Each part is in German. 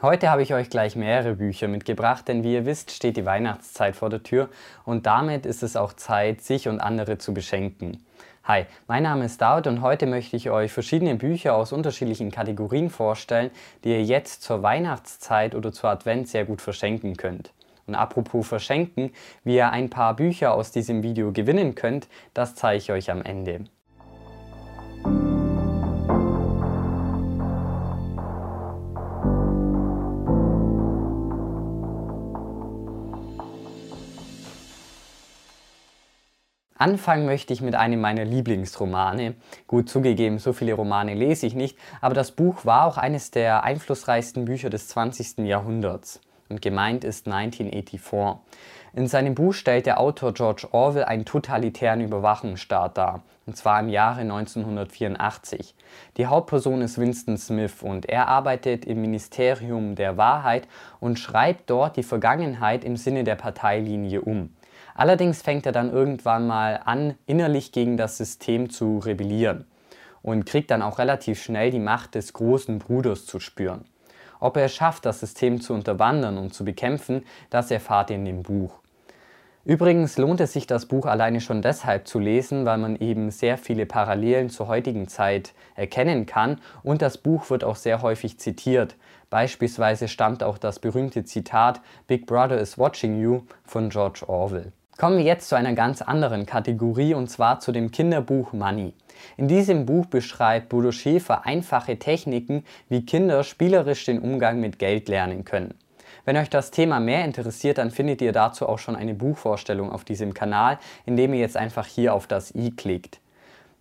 Heute habe ich euch gleich mehrere Bücher mitgebracht, denn wie ihr wisst, steht die Weihnachtszeit vor der Tür und damit ist es auch Zeit, sich und andere zu beschenken. Hi, mein Name ist Daud und heute möchte ich euch verschiedene Bücher aus unterschiedlichen Kategorien vorstellen, die ihr jetzt zur Weihnachtszeit oder zur Advent sehr gut verschenken könnt. Und apropos verschenken, wie ihr ein paar Bücher aus diesem Video gewinnen könnt, das zeige ich euch am Ende. Anfangen möchte ich mit einem meiner Lieblingsromane. Gut zugegeben, so viele Romane lese ich nicht, aber das Buch war auch eines der einflussreichsten Bücher des 20. Jahrhunderts. Und gemeint ist 1984. In seinem Buch stellt der Autor George Orwell einen totalitären Überwachungsstaat dar, und zwar im Jahre 1984. Die Hauptperson ist Winston Smith und er arbeitet im Ministerium der Wahrheit und schreibt dort die Vergangenheit im Sinne der Parteilinie um. Allerdings fängt er dann irgendwann mal an, innerlich gegen das System zu rebellieren und kriegt dann auch relativ schnell die Macht des großen Bruders zu spüren. Ob er es schafft, das System zu unterwandern und zu bekämpfen, das erfahrt ihr in dem Buch. Übrigens lohnt es sich, das Buch alleine schon deshalb zu lesen, weil man eben sehr viele Parallelen zur heutigen Zeit erkennen kann und das Buch wird auch sehr häufig zitiert. Beispielsweise stammt auch das berühmte Zitat Big Brother is watching you von George Orwell. Kommen wir jetzt zu einer ganz anderen Kategorie und zwar zu dem Kinderbuch Money. In diesem Buch beschreibt Bodo Schäfer einfache Techniken, wie Kinder spielerisch den Umgang mit Geld lernen können. Wenn euch das Thema mehr interessiert, dann findet ihr dazu auch schon eine Buchvorstellung auf diesem Kanal, indem ihr jetzt einfach hier auf das i klickt.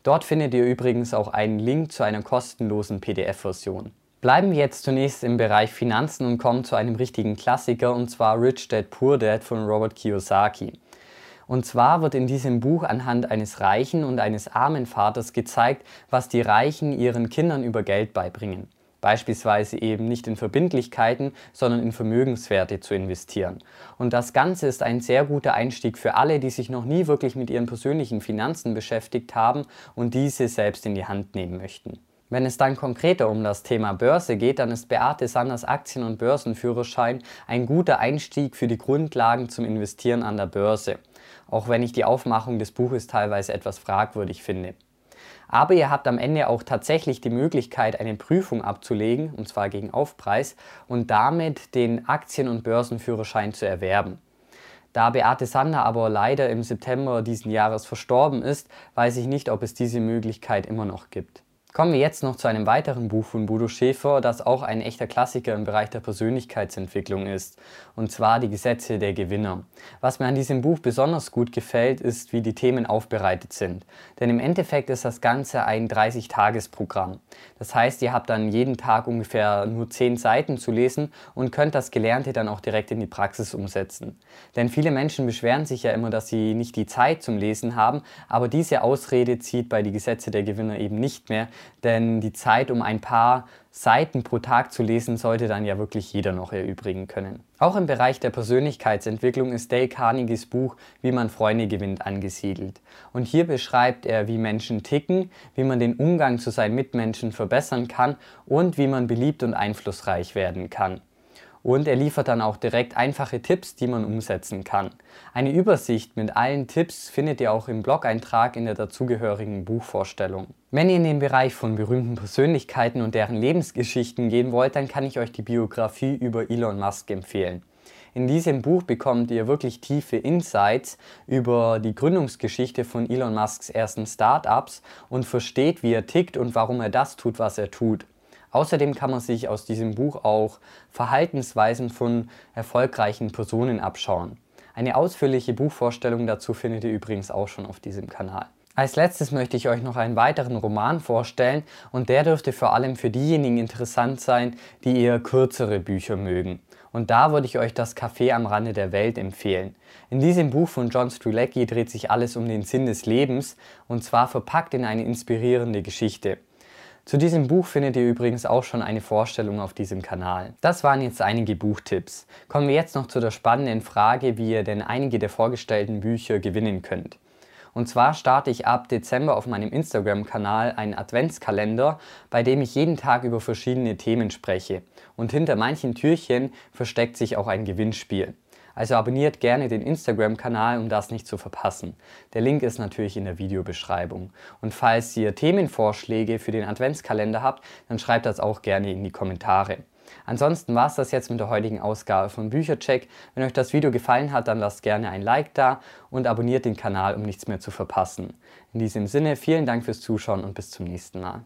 Dort findet ihr übrigens auch einen Link zu einer kostenlosen PDF-Version. Bleiben wir jetzt zunächst im Bereich Finanzen und kommen zu einem richtigen Klassiker und zwar Rich Dad Poor Dad von Robert Kiyosaki. Und zwar wird in diesem Buch anhand eines reichen und eines armen Vaters gezeigt, was die Reichen ihren Kindern über Geld beibringen. Beispielsweise eben nicht in Verbindlichkeiten, sondern in Vermögenswerte zu investieren. Und das Ganze ist ein sehr guter Einstieg für alle, die sich noch nie wirklich mit ihren persönlichen Finanzen beschäftigt haben und diese selbst in die Hand nehmen möchten. Wenn es dann konkreter um das Thema Börse geht, dann ist Beate Sanders Aktien- und Börsenführerschein ein guter Einstieg für die Grundlagen zum Investieren an der Börse auch wenn ich die Aufmachung des Buches teilweise etwas fragwürdig finde. Aber ihr habt am Ende auch tatsächlich die Möglichkeit, eine Prüfung abzulegen, und zwar gegen Aufpreis, und damit den Aktien- und Börsenführerschein zu erwerben. Da Beate Sander aber leider im September diesen Jahres verstorben ist, weiß ich nicht, ob es diese Möglichkeit immer noch gibt. Kommen wir jetzt noch zu einem weiteren Buch von Bodo Schäfer, das auch ein echter Klassiker im Bereich der Persönlichkeitsentwicklung ist, und zwar die Gesetze der Gewinner. Was mir an diesem Buch besonders gut gefällt, ist, wie die Themen aufbereitet sind. Denn im Endeffekt ist das Ganze ein 30-Tages-Programm. Das heißt, ihr habt dann jeden Tag ungefähr nur 10 Seiten zu lesen und könnt das Gelernte dann auch direkt in die Praxis umsetzen. Denn viele Menschen beschweren sich ja immer, dass sie nicht die Zeit zum Lesen haben, aber diese Ausrede zieht bei die Gesetze der Gewinner eben nicht mehr, denn die Zeit, um ein paar Seiten pro Tag zu lesen, sollte dann ja wirklich jeder noch erübrigen können. Auch im Bereich der Persönlichkeitsentwicklung ist Dale Carnegies Buch Wie man Freunde gewinnt angesiedelt. Und hier beschreibt er, wie Menschen ticken, wie man den Umgang zu seinen Mitmenschen verbessern kann und wie man beliebt und einflussreich werden kann und er liefert dann auch direkt einfache Tipps, die man umsetzen kann. Eine Übersicht mit allen Tipps findet ihr auch im Blog-Eintrag in der dazugehörigen Buchvorstellung. Wenn ihr in den Bereich von berühmten Persönlichkeiten und deren Lebensgeschichten gehen wollt, dann kann ich euch die Biografie über Elon Musk empfehlen. In diesem Buch bekommt ihr wirklich tiefe Insights über die Gründungsgeschichte von Elon Musks ersten Startups und versteht, wie er tickt und warum er das tut, was er tut. Außerdem kann man sich aus diesem Buch auch Verhaltensweisen von erfolgreichen Personen abschauen. Eine ausführliche Buchvorstellung dazu findet ihr übrigens auch schon auf diesem Kanal. Als letztes möchte ich euch noch einen weiteren Roman vorstellen und der dürfte vor allem für diejenigen interessant sein, die eher kürzere Bücher mögen. Und da würde ich euch das Café am Rande der Welt empfehlen. In diesem Buch von John Strzelecki dreht sich alles um den Sinn des Lebens und zwar verpackt in eine inspirierende Geschichte. Zu diesem Buch findet ihr übrigens auch schon eine Vorstellung auf diesem Kanal. Das waren jetzt einige Buchtipps. Kommen wir jetzt noch zu der spannenden Frage, wie ihr denn einige der vorgestellten Bücher gewinnen könnt. Und zwar starte ich ab Dezember auf meinem Instagram-Kanal einen Adventskalender, bei dem ich jeden Tag über verschiedene Themen spreche. Und hinter manchen Türchen versteckt sich auch ein Gewinnspiel. Also abonniert gerne den Instagram-Kanal, um das nicht zu verpassen. Der Link ist natürlich in der Videobeschreibung. Und falls ihr Themenvorschläge für den Adventskalender habt, dann schreibt das auch gerne in die Kommentare. Ansonsten war es das jetzt mit der heutigen Ausgabe von Büchercheck. Wenn euch das Video gefallen hat, dann lasst gerne ein Like da und abonniert den Kanal, um nichts mehr zu verpassen. In diesem Sinne, vielen Dank fürs Zuschauen und bis zum nächsten Mal.